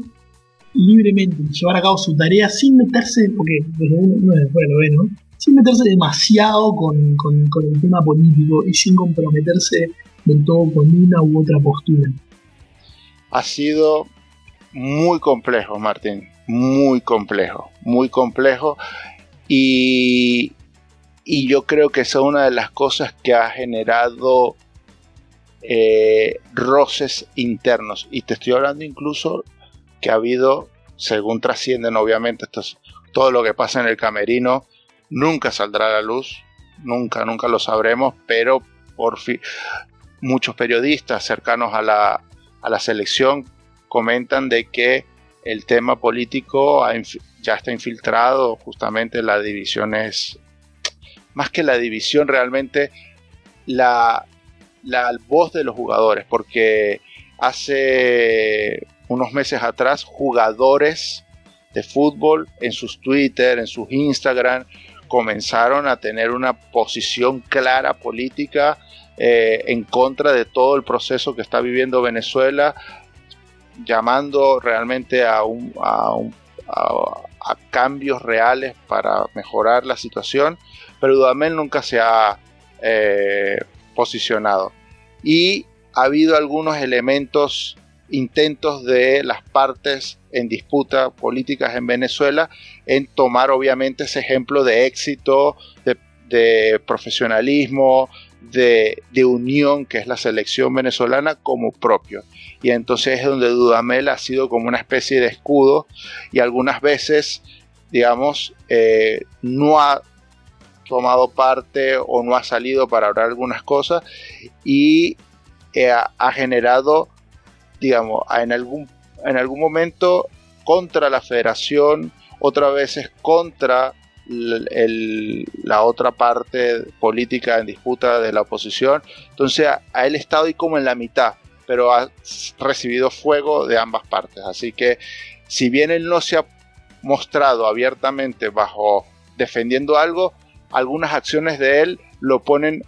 libremente, llevar a cabo su tarea sin meterse, porque desde uno, uno desde afuera lo ve, ¿no? sin meterse demasiado con, el tema político y sin comprometerse del todo con una u otra postura. Ha sido muy complejo, Martín, muy complejo, muy complejo. Y, y yo creo que es una de las cosas que ha generado eh, roces internos. Y te estoy hablando incluso que ha habido, según trascienden obviamente esto todo lo que pasa en el camerino, nunca saldrá a la luz, nunca, nunca lo sabremos, pero por fin muchos periodistas cercanos a la, a la selección comentan de que el tema político ya está infiltrado, justamente la división es, más que la división, realmente la, la voz de los jugadores, porque hace unos meses atrás jugadores de fútbol en sus Twitter, en sus Instagram, comenzaron a tener una posición clara política eh, en contra de todo el proceso que está viviendo Venezuela, llamando realmente a, cambios reales para mejorar la situación, pero Dudamel nunca se ha eh, posicionado. Y ha habido algunos elementos, intentos de las partes en disputa políticas en Venezuela, en tomar obviamente ese ejemplo de éxito, de, profesionalismo, de, unión que es la selección venezolana como propio. Y entonces es donde Dudamel ha sido como una especie de escudo y algunas veces, digamos, eh, no ha tomado parte o no ha salido para hablar algunas cosas y eh, ha generado, digamos, en algún en algún momento contra la federación, otra vez es contra la otra parte política en disputa de la oposición. Entonces a, él está hoy como en la mitad, pero ha recibido fuego de ambas partes. Así que si bien él no se ha mostrado abiertamente bajo defendiendo algo, algunas acciones de él lo ponen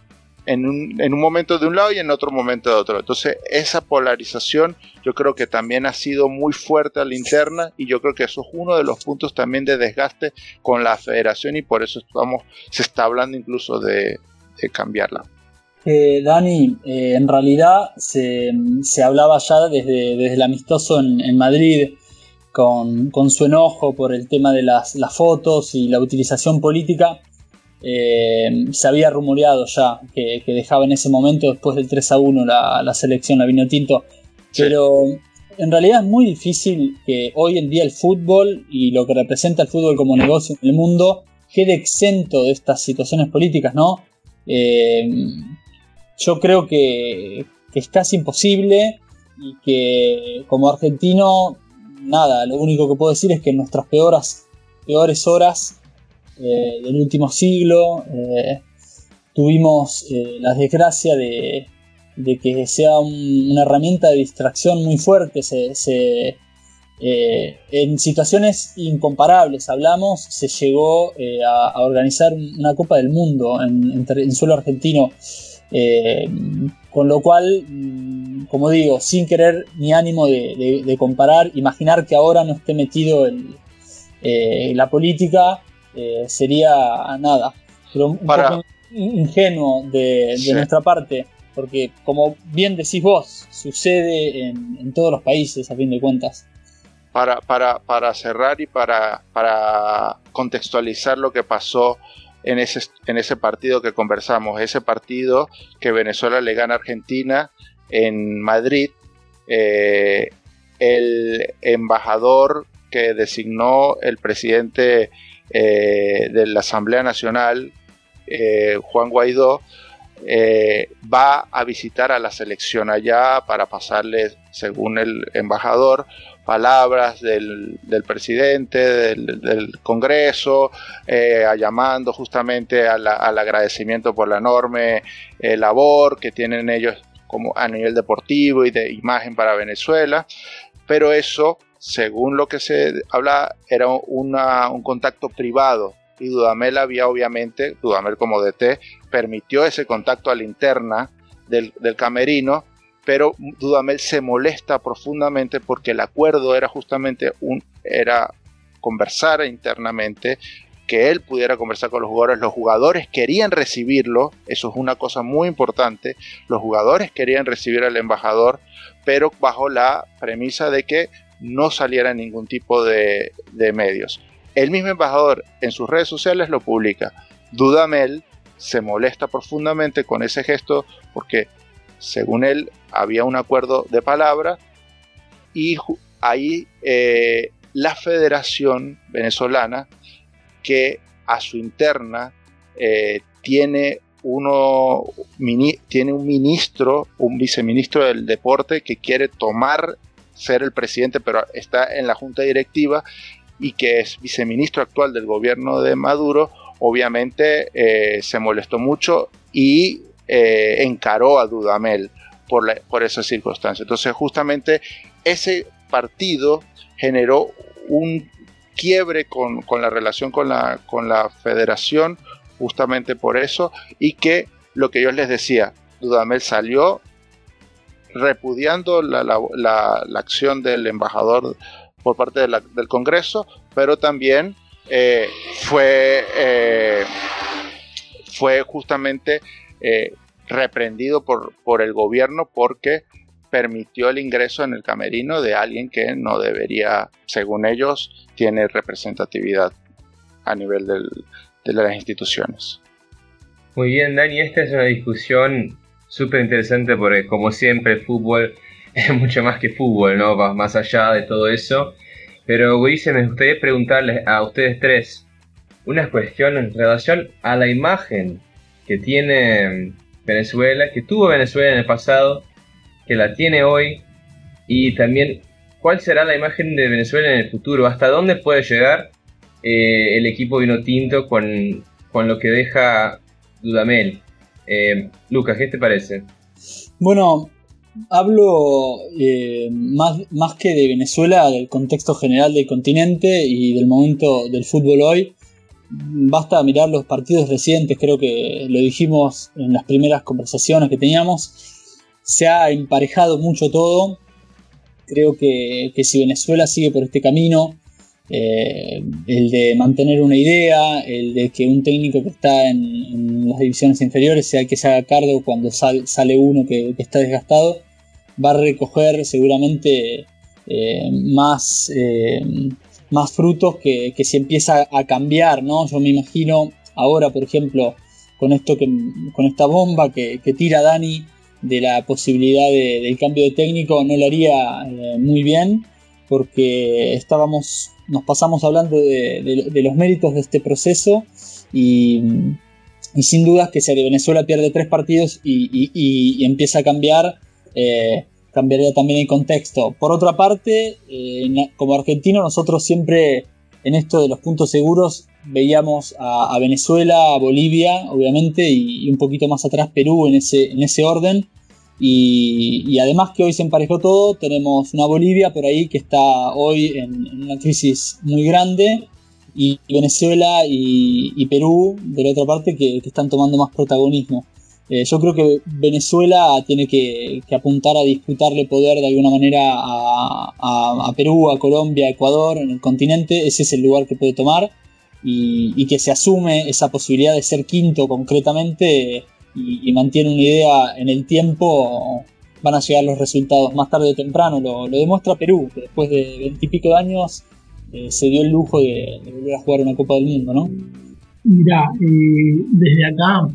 en un, momento de un lado y en otro momento de otro. Entonces, esa polarización yo creo que también ha sido muy fuerte a la interna y yo creo que eso es uno de los puntos también de desgaste con la federación y por eso estamos, se está hablando incluso de, cambiarla. Eh, Dani, eh, en realidad se, hablaba ya desde, desde el amistoso en, Madrid con, su enojo por el tema de las, fotos y la utilización política, eh, se había rumoreado ya que, dejaba en ese momento, después del 3 a 1, la, selección, la vino tinto. Pero en realidad es muy difícil que hoy en día el fútbol y lo que representa el fútbol como negocio en el mundo quede exento de estas situaciones políticas, ¿no? Eh, yo creo que, es casi imposible y que como argentino, nada, lo único que puedo decir es que en nuestras peores, horas eh, del último siglo eh, tuvimos la desgracia de, que sea una herramienta de distracción muy fuerte, se, eh, en situaciones incomparables, hablamos, se llegó eh, a, organizar una Copa del Mundo en, suelo argentino, eh, con lo cual, mm, como digo, sin querer ni ánimo de, comparar, imaginar que ahora no esté metido en la política sería nada, pero un poco ingenuo de, nuestra parte porque como bien decís vos, sucede en, todos los países a fin de cuentas. Para, para, para cerrar y para, para, contextualizar lo que pasó en ese, en ese partido que conversamos, ese partido que Venezuela le gana a Argentina en Madrid, eh, el embajador que designó el presidente eh, de la Asamblea Nacional, eh, Juan Guaidó, va a visitar a la selección allá para pasarle, según el embajador, palabras del, presidente, del, Congreso, eh, llamando justamente al agradecimiento por la enorme eh, labor que tienen ellos como a nivel deportivo y de imagen para Venezuela, pero eso, según lo que se habla, era un contacto privado. Y Dudamel había obviamente, Dudamel como DT, permitió ese contacto a la interna del, del camerino pero Dudamel se molesta profundamente porque el acuerdo era justamente un era conversar internamente que él pudiera conversar con los jugadores. Los jugadores querían recibirlo, eso es una cosa muy importante. Los jugadores querían recibir al embajador, pero bajo la premisa de que no saliera ningún tipo de, de medios. El mismo embajador en sus redes sociales lo publica. Dudamel se molesta profundamente con ese gesto porque según él, había un acuerdo de palabra y ahí eh, la Federación Venezolana, que a su interna eh, tiene, uno, tiene un ministro, un viceministro del deporte que quiere tomar ser el presidente, pero está en la junta directiva y que es viceministro actual del gobierno de Maduro, obviamente eh, se molestó mucho y eh, encaró a Dudamel por, la, por esa circunstancia. Entonces justamente ese partido generó un quiebre con, la relación con la, con la federación justamente por eso y que lo que yo les decía, Dudamel salió repudiando la, la, acción del embajador por parte del Congreso, pero también eh, fue, eh, fue justamente reprendido por, por el gobierno porque permitió el ingreso en el camerino de alguien que no debería, según ellos, tiene representatividad a nivel de las instituciones. Muy bien, Dani, esta es una discusión súper interesante porque, como siempre, el fútbol es mucho más que fútbol, ¿no? Va más allá de todo eso. Pero, Gurice, me gustaría preguntarles a ustedes tres una cuestión en relación a la imagen que tiene Venezuela, que tuvo Venezuela en el pasado, que la tiene hoy, y también cuál será la imagen de Venezuela en el futuro, hasta dónde puede llegar eh, el equipo vino tinto con, lo que deja Dudamel. Eh, Lucas, ¿qué te parece? Bueno, hablo eh, más, más que de Venezuela, del contexto general del continente y del momento del fútbol hoy basta mirar los partidos recientes, creo que lo dijimos en las primeras conversaciones que teníamos, se ha emparejado mucho todo. Creo que, si Venezuela sigue por este camino, eh, el de mantener una idea, el de que un técnico que está en, las divisiones inferiores sea el que se haga cargo cuando sale uno que, está desgastado, va a recoger seguramente más, más frutos que, que, se empieza a cambiar, ¿no? Yo me imagino ahora, por ejemplo, con esto que, con esta bomba que, tira Dani de la posibilidad del cambio de técnico, no lo haría muy bien, porque estábamos, nos pasamos hablando de, los méritos de este proceso y, sin dudas que si Venezuela pierde tres partidos y, empieza a cambiar, eh, cambiaría también el contexto. Por otra parte, eh, como argentino nosotros siempre en esto de los puntos seguros veíamos a, Venezuela, a Bolivia, obviamente, y, un poquito más atrás Perú en ese, en ese orden. Y, además que hoy se emparejó todo, tenemos una Bolivia por ahí que está hoy en, una crisis muy grande y Venezuela y, Perú de la otra parte que, están tomando más protagonismo. Eh, yo creo que Venezuela tiene que, apuntar a disputarle poder de alguna manera a, Perú, a Colombia, a Ecuador, en el continente, ese es el lugar que puede tomar y, y que se asume esa posibilidad de ser quinto concretamente y, mantiene una idea en el tiempo, van a llegar los resultados más tarde o temprano. Lo, demuestra Perú, que después de veintipico de años eh, se dio el lujo de, volver a jugar una Copa del Mundo, ¿no? Mira, eh, desde acá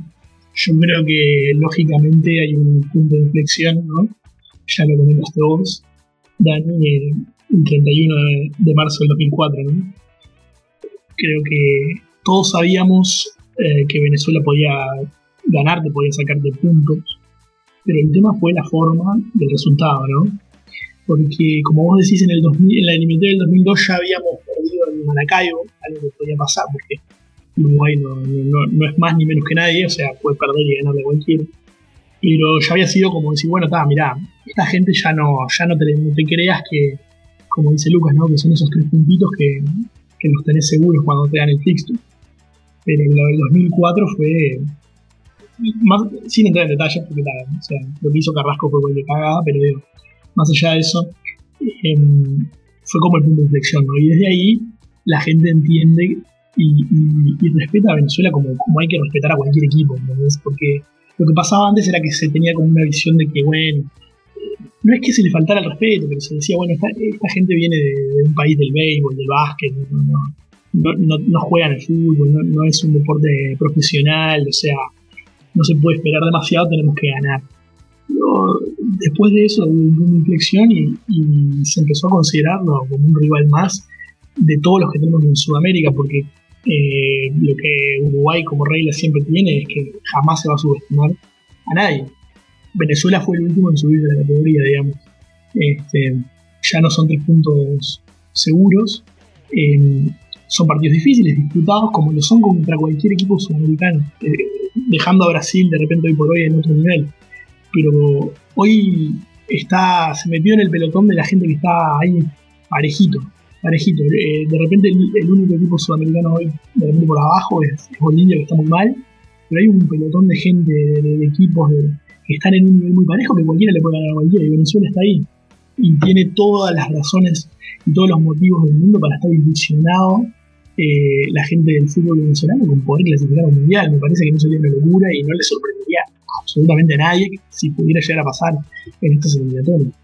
yo creo que lógicamente hay un punto de inflexión, ¿no? Ya lo comentaste vos, Dani, eh, el 31 de, de, marzo del 2004, ¿no? Creo que todos sabíamos que Venezuela podía ganar te podía sacarte puntos, pero el tema fue la forma del resultado, ¿no? Porque, como vos decís, en, el 2000, en la eliminatoria del 2002 ya habíamos perdido en Maracaibo, algo que podía pasar, porque Uruguay no, no, es más ni menos que nadie, o sea, puede perder y ganarle a cualquiera. Pero ya había sido como decir, bueno, está, mirá, esta gente ya no, ya no te, creas que, como dice Lucas, ¿no? que son esos tres puntitos que, que los tenés seguros cuando te dan el fixture. Pero lo del 2004 fue, sin entrar en detalles, porque lo que hizo Carrasco fue cualquier cagada, pero más allá de eso, em, fue como el punto de inflexión, Y desde ahí la gente entiende y, respeta a Venezuela como, como, hay que respetar a cualquier equipo, Porque lo que pasaba antes era que se tenía como una visión de que, bueno, no es que se le faltara el respeto, pero se decía, bueno, esta, gente viene de, un país del béisbol, del básquet, no, no, no, juegan al fútbol, no, es un deporte profesional, o sea, no se puede esperar demasiado, tenemos que ganar. después de eso hubo una inflexión y, se empezó a considerarlo como un rival más de todos los que tenemos en Sudamérica, porque eh, lo que Uruguay como regla siempre tiene es que jamás se va a subestimar a nadie. Venezuela fue el último en subir de la categoría, digamos. Este, ya no son tres puntos seguros. Eh, son partidos difíciles, disputados, como lo son contra cualquier equipo sudamericano. Eh, dejando a Brasil de repente hoy por hoy en otro nivel. Pero hoy está, se metió en el pelotón de la gente que está ahí parejito, parejito. Eh, de repente el, único equipo sudamericano hoy, de repente por abajo, es, Bolivia, que está muy mal, pero hay un pelotón de gente, de, equipos que están en un nivel muy parejo que cualquiera le puede ganar a cualquiera, y Venezuela está ahí. Y tiene todas las razones y todos los motivos del mundo para estar ilusionado eh, la gente del fútbol venezolano con poder clasificar al mundial. Me parece que no sería una locura y no le sorprendería absolutamente a nadie si pudiera llegar a pasar en estos eliminatorios.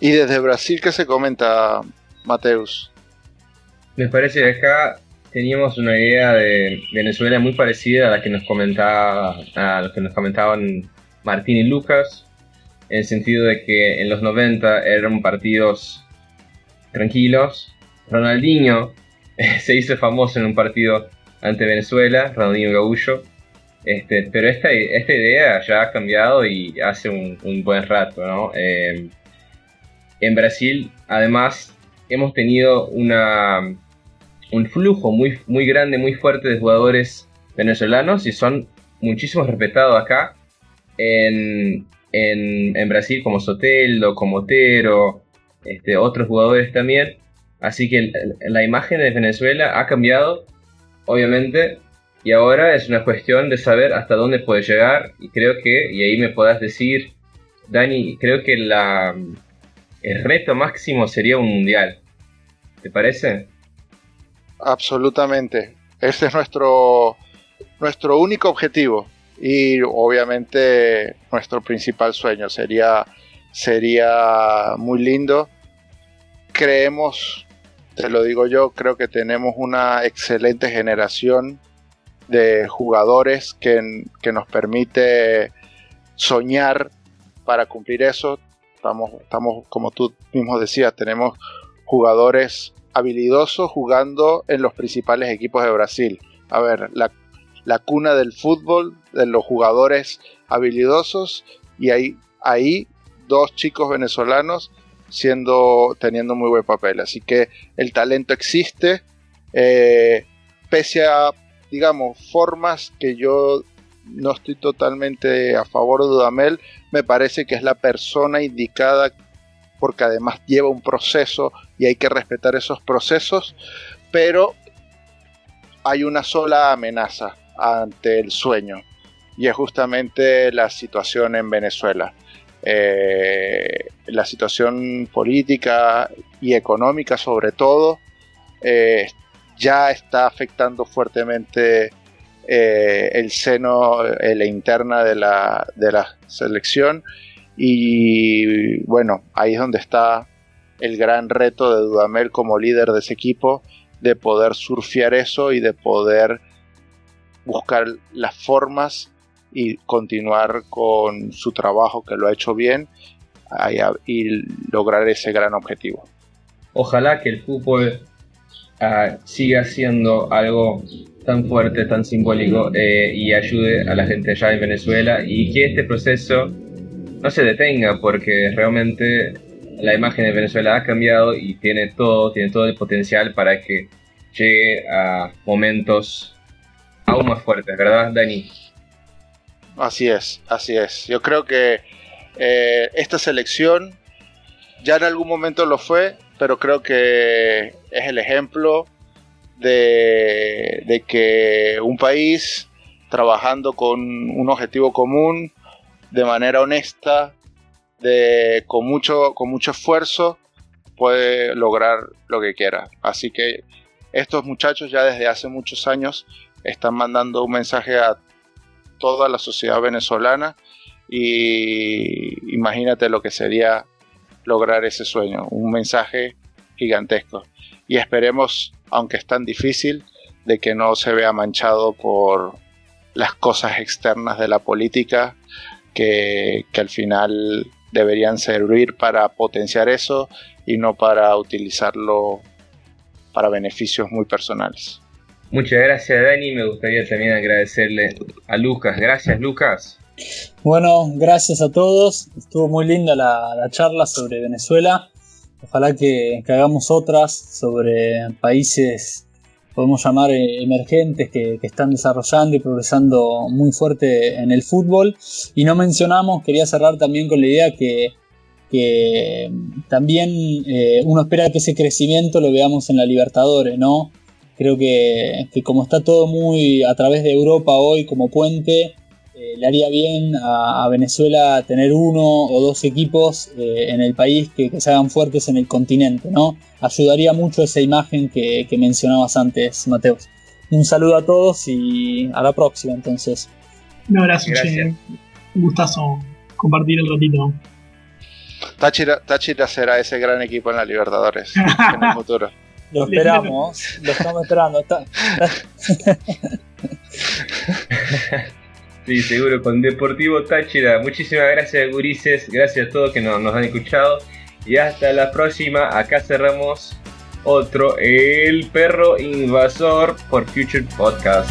¿Y desde Brasil qué se comenta, Mateus? Me parece que acá teníamos una idea de Venezuela muy parecida a la que nos comentaba a que nos comentaban Martín y Lucas en el sentido de que en los 90 eran partidos tranquilos Ronaldinho se hizo famoso en un partido ante Venezuela, Ronaldinho Gaullo. Este, pero esta, esta idea ya ha cambiado y hace un, buen rato, ¿no? Em, en Brasil, además, hemos tenido una, un flujo muy, muy grande, muy fuerte de jugadores venezolanos y son muchísimos respetados acá. En, en, Brasil como Soteldo, como Otero, este, otros jugadores también. Así que la imagen de Venezuela ha cambiado, obviamente, y ahora es una cuestión de saber hasta dónde puede llegar. Y creo que, y ahí me podrás decir, Dani, creo que la, el reto máximo sería un mundial. ¿Te parece? Absolutamente. Ese es nuestro, nuestro único objetivo. Y obviamente nuestro principal sueño sería, sería muy lindo creemos, te lo digo yo, creo que tenemos una excelente generación de jugadores que, que nos permite soñar para cumplir eso. Estamos, estamos, como tú mismo decías, tenemos jugadores habilidosos jugando en los principales equipos de Brasil. A ver, la, la cuna del fútbol, de los jugadores habilidosos, y ahí, ahí dos chicos venezolanos siendo teniendo muy buen papel. Así que el talento existe, eh, pese a, digamos, formas que yo no estoy totalmente a favor de Dudamel, me parece que es la persona indicada porque además lleva un proceso y hay que respetar esos procesos, pero hay una sola amenaza ante el sueño y es justamente la situación en Venezuela. Eh, la situación política y económica sobre todo eh, ya está afectando fuertemente eh, el seno, la interna de la, de la selección y bueno, ahí es donde está el gran reto de Dudamel como líder de ese equipo, de poder surfear eso y de poder buscar las formas y continuar con su trabajo que lo ha hecho bien y lograr ese gran objetivo. Ojalá que el fútbol ah, siga siendo algo tan fuerte, tan simbólico eh, y ayude a la gente allá en Venezuela y que este proceso no se detenga porque realmente la imagen de Venezuela ha cambiado y tiene todo, tiene todo el potencial para que llegue a momentos aún más fuertes, ¿verdad, Dani? Así es, así es. Yo creo que eh, esta selección ya en algún momento lo fue, pero creo que es el ejemplo de, de que un país trabajando con un objetivo común, de manera honesta, de, con, mucho, con mucho esfuerzo, puede lograr lo que quiera. Así que estos muchachos ya desde hace muchos años están mandando un mensaje a toda la sociedad venezolana y imagínate lo que sería lograr ese sueño, un mensaje gigantesco. Y esperemos, aunque es tan difícil, de que no se vea manchado por las cosas externas de la política que, al final deberían servir para potenciar eso y no para utilizarlo para beneficios muy personales. Muchas gracias Dani, me gustaría también agradecerle a Lucas. Gracias Lucas. Bueno, gracias a todos. Estuvo muy linda la, charla sobre Venezuela. Ojalá que, que, hagamos otras sobre países podemos llamar eh, emergentes que, están desarrollando y progresando muy fuerte en el fútbol. Y no mencionamos, quería cerrar también con la idea que, también eh, uno espera que ese crecimiento lo veamos en la Libertadores, ¿no? Creo que, que como está todo muy a través de Europa hoy como puente, eh, le haría bien a, Venezuela tener uno o dos equipos eh, en el país que, se hagan fuertes en el continente, ¿no? Ayudaría mucho esa imagen que, mencionabas antes, Mateos. Un saludo a todos y a la próxima, entonces. Un abrazo, Che. Un gustazo compartir el ratito. Táchira, será ese gran equipo en la Libertadores en el futuro. Lo esperamos, lo estamos esperando. Sí, seguro, con Deportivo Táchira. Muchísimas gracias, Gurises. Gracias a todos que nos, nos han escuchado. Y hasta la próxima. Acá cerramos otro, El Perro Invasor por Future Podcast.